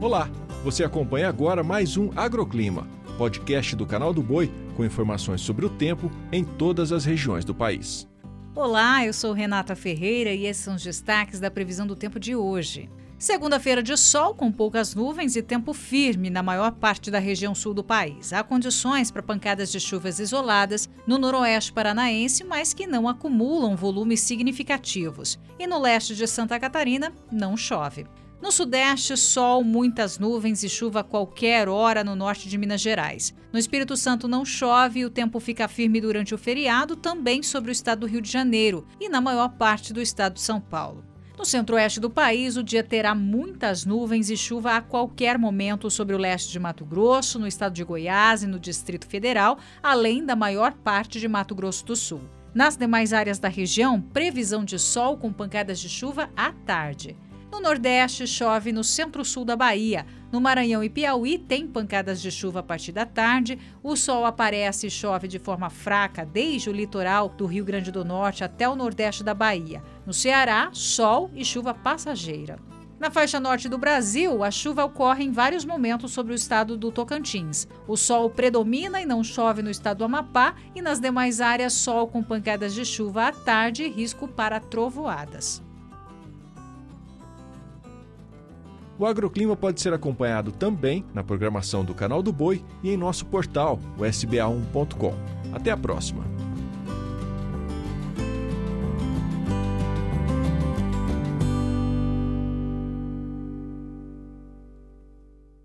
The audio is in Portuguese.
Olá, você acompanha agora mais um Agroclima, podcast do canal do Boi com informações sobre o tempo em todas as regiões do país. Olá, eu sou Renata Ferreira e esses são os destaques da previsão do tempo de hoje. Segunda-feira de sol com poucas nuvens e tempo firme na maior parte da região sul do país. Há condições para pancadas de chuvas isoladas no noroeste paranaense, mas que não acumulam volumes significativos. E no leste de Santa Catarina, não chove. No sudeste, sol, muitas nuvens e chuva a qualquer hora no norte de Minas Gerais. No Espírito Santo não chove e o tempo fica firme durante o feriado, também sobre o estado do Rio de Janeiro e na maior parte do estado de São Paulo. No centro-oeste do país, o dia terá muitas nuvens e chuva a qualquer momento sobre o leste de Mato Grosso, no estado de Goiás e no Distrito Federal, além da maior parte de Mato Grosso do Sul. Nas demais áreas da região, previsão de sol com pancadas de chuva à tarde. No Nordeste, chove no centro-sul da Bahia. No Maranhão e Piauí, tem pancadas de chuva a partir da tarde. O sol aparece e chove de forma fraca desde o litoral do Rio Grande do Norte até o nordeste da Bahia. No Ceará, sol e chuva passageira. Na faixa norte do Brasil, a chuva ocorre em vários momentos sobre o estado do Tocantins. O sol predomina e não chove no estado do Amapá, e nas demais áreas, sol com pancadas de chuva à tarde e risco para trovoadas. O agroclima pode ser acompanhado também na programação do Canal do Boi e em nosso portal, o sba1.com. Até a próxima!